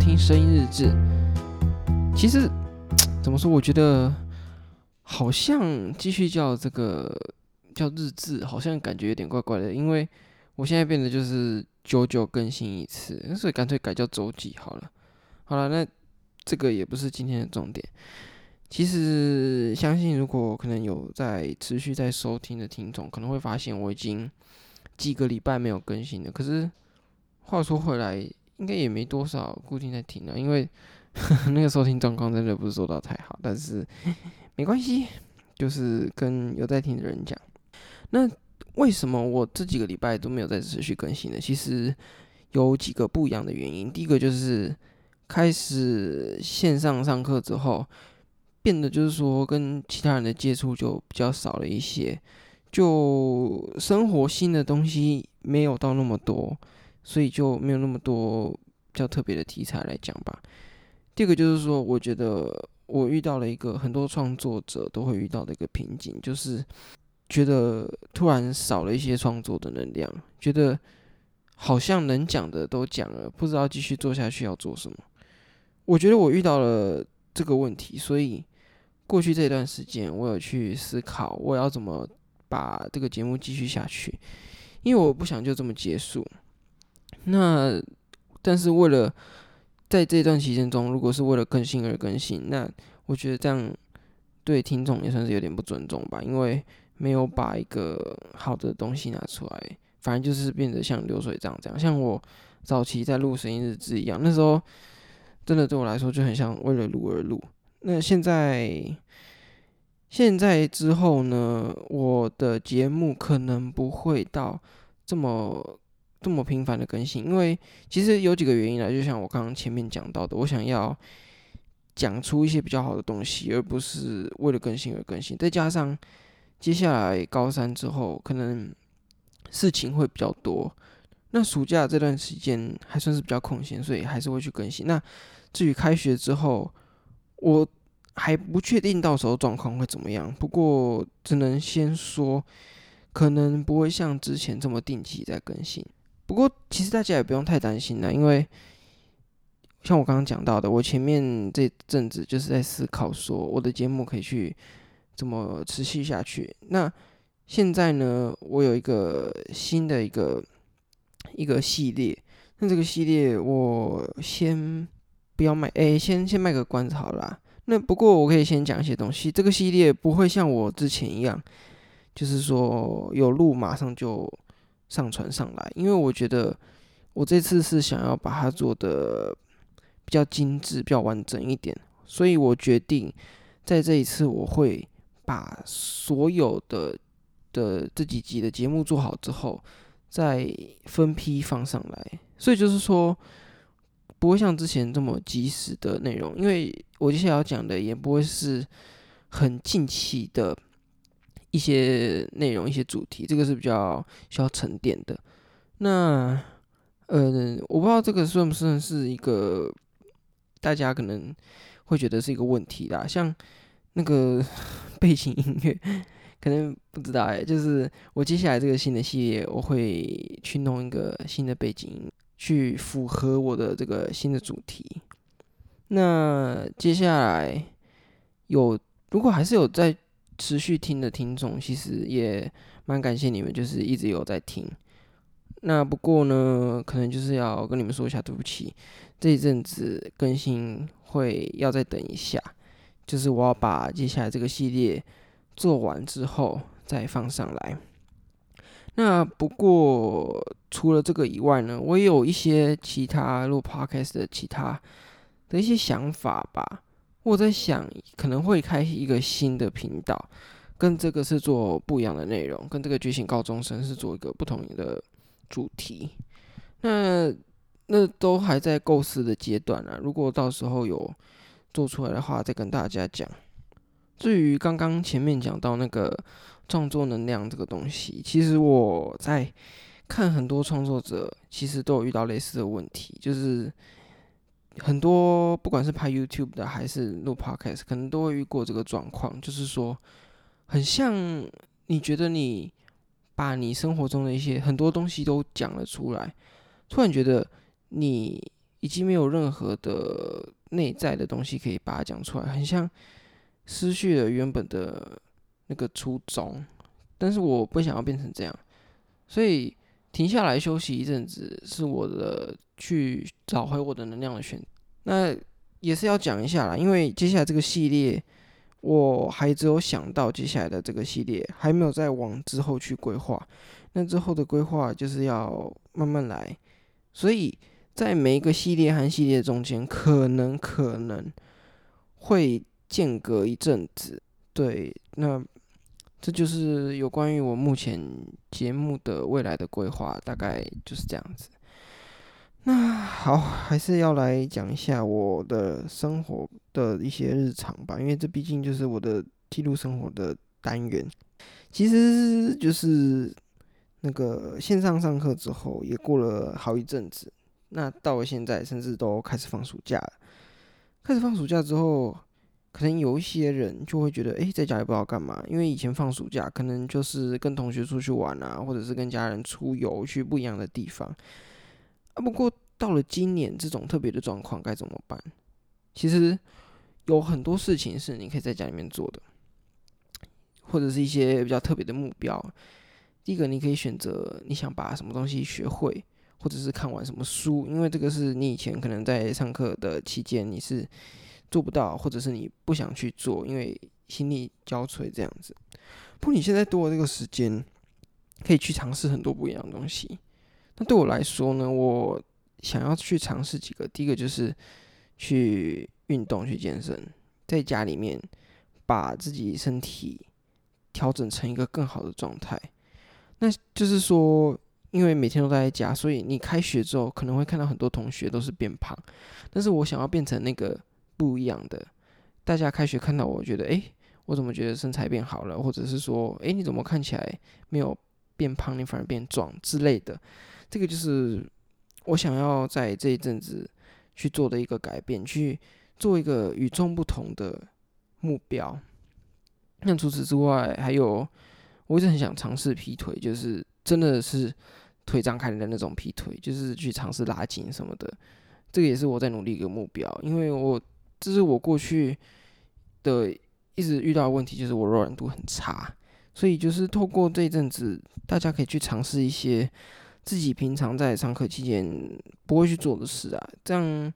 听声音日志。其实怎么说，我觉得好像继续叫这个叫日志，好像感觉有点怪怪的，因为我现在变得就是久久更新一次，所以干脆改叫周记好了。好了，那这个也不是今天的重点。其实相信如果可能有在持续在收听的听众，可能会发现我已经几个礼拜没有更新了。可是话说回来，应该也没多少固定在听了，因为 那个收听状况真的不是做到太好。但是 没关系，就是跟有在听的人讲。那为什么我这几个礼拜都没有在持续更新呢？其实有几个不一样的原因。第一个就是开始线上上课之后。变得就是说，跟其他人的接触就比较少了一些，就生活新的东西没有到那么多，所以就没有那么多比较特别的题材来讲吧。第二个就是说，我觉得我遇到了一个很多创作者都会遇到的一个瓶颈，就是觉得突然少了一些创作的能量，觉得好像能讲的都讲了，不知道继续做下去要做什么。我觉得我遇到了这个问题，所以。过去这段时间，我有去思考，我要怎么把这个节目继续下去，因为我不想就这么结束。那但是为了在这段期间中，如果是为了更新而更新，那我觉得这样对听众也算是有点不尊重吧，因为没有把一个好的东西拿出来，反正就是变得像流水账这样，像我早期在录声音日志一样，那时候真的对我来说就很像为了录而录。那现在，现在之后呢，我的节目可能不会到这么这么频繁的更新，因为其实有几个原因啦，就像我刚刚前面讲到的，我想要讲出一些比较好的东西，而不是为了更新而更新。再加上接下来高三之后，可能事情会比较多，那暑假这段时间还算是比较空闲，所以还是会去更新。那至于开学之后，我还不确定到时候状况会怎么样，不过只能先说，可能不会像之前这么定期在更新。不过其实大家也不用太担心啦，因为像我刚刚讲到的，我前面这阵子就是在思考说，我的节目可以去怎么持续下去。那现在呢，我有一个新的一个一个系列，那这个系列我先。不要卖，哎、先先卖个关子好啦。那不过我可以先讲一些东西。这个系列不会像我之前一样，就是说有录马上就上传上来。因为我觉得我这次是想要把它做的比较精致、比较完整一点，所以我决定在这一次我会把所有的的这几集的节目做好之后，再分批放上来。所以就是说。不会像之前这么及时的内容，因为我接下来要讲的也不会是很近期的一些内容、一些主题，这个是比较需要沉淀的。那呃，我不知道这个算不算是一个大家可能会觉得是一个问题啦，像那个 背景音乐，可能不知道哎，就是我接下来这个新的系列，我会去弄一个新的背景。去符合我的这个新的主题。那接下来有，如果还是有在持续听的听众，其实也蛮感谢你们，就是一直有在听。那不过呢，可能就是要跟你们说一下对不起，这一阵子更新会要再等一下，就是我要把接下来这个系列做完之后再放上来。那不过除了这个以外呢，我也有一些其他录 podcast 的其他的一些想法吧。我在想可能会开一个新的频道，跟这个是做不一样的内容，跟这个觉醒高中生是做一个不同的主题。那那都还在构思的阶段啊。如果到时候有做出来的话，再跟大家讲。至于刚刚前面讲到那个。创作能量这个东西，其实我在看很多创作者，其实都有遇到类似的问题，就是很多不管是拍 YouTube 的还是录 Podcast，可能都会遇过这个状况，就是说，很像你觉得你把你生活中的一些很多东西都讲了出来，突然觉得你已经没有任何的内在的东西可以把它讲出来，很像失去了原本的那个初衷。但是我不想要变成这样，所以停下来休息一阵子是我的去找回我的能量的选。那也是要讲一下啦，因为接下来这个系列我还只有想到接下来的这个系列，还没有再往之后去规划。那之后的规划就是要慢慢来，所以在每一个系列和系列中间，可能可能会间隔一阵子。对，那这就是有关于我目前节目的未来的规划，大概就是这样子。那好，还是要来讲一下我的生活的一些日常吧，因为这毕竟就是我的记录生活的单元。其实就是。那个线上上课之后，也过了好一阵子。那到了现在，甚至都开始放暑假了。开始放暑假之后，可能有一些人就会觉得，诶，在家也不知道干嘛。因为以前放暑假，可能就是跟同学出去玩啊，或者是跟家人出游去不一样的地方。啊，不过到了今年这种特别的状况，该怎么办？其实有很多事情是你可以在家里面做的，或者是一些比较特别的目标。第一个，你可以选择你想把什么东西学会，或者是看完什么书，因为这个是你以前可能在上课的期间你是做不到，或者是你不想去做，因为心力交瘁这样子。不过你现在多了这个时间，可以去尝试很多不一样的东西。那对我来说呢，我想要去尝试几个。第一个就是去运动、去健身，在家里面把自己身体调整成一个更好的状态。那就是说，因为每天都待在家，所以你开学之后可能会看到很多同学都是变胖。但是我想要变成那个不一样的，大家开学看到我觉得，诶，我怎么觉得身材变好了？或者是说，诶，你怎么看起来没有变胖，你反而变壮之类的？这个就是我想要在这一阵子去做的一个改变，去做一个与众不同的目标。那除此之外，还有。我一直很想尝试劈腿，就是真的是腿张开的那种劈腿，就是去尝试拉筋什么的。这个也是我在努力一个目标，因为我这是我过去的一直遇到的问题，就是我柔软度很差。所以就是透过这一阵子，大家可以去尝试一些自己平常在上课期间不会去做的事啊。这样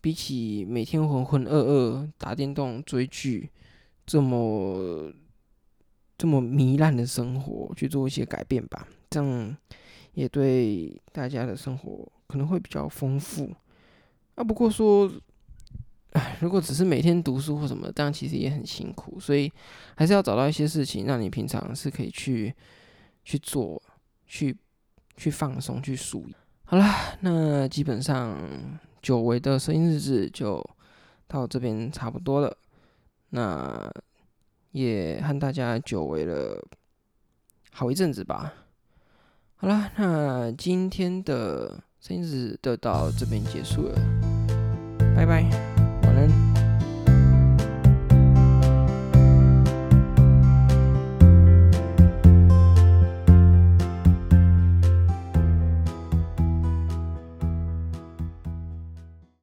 比起每天浑浑噩噩打电动追剧这么。这么糜烂的生活去做一些改变吧，这样也对大家的生活可能会比较丰富啊。不过说，哎，如果只是每天读书或什么，这样其实也很辛苦，所以还是要找到一些事情，让你平常是可以去去做、去去放松、去舒压。好啦，那基本上久违的声音日志就到这边差不多了。那。也和大家久违了好一阵子吧。好啦，那今天的声音日志就到这边结束了，拜拜。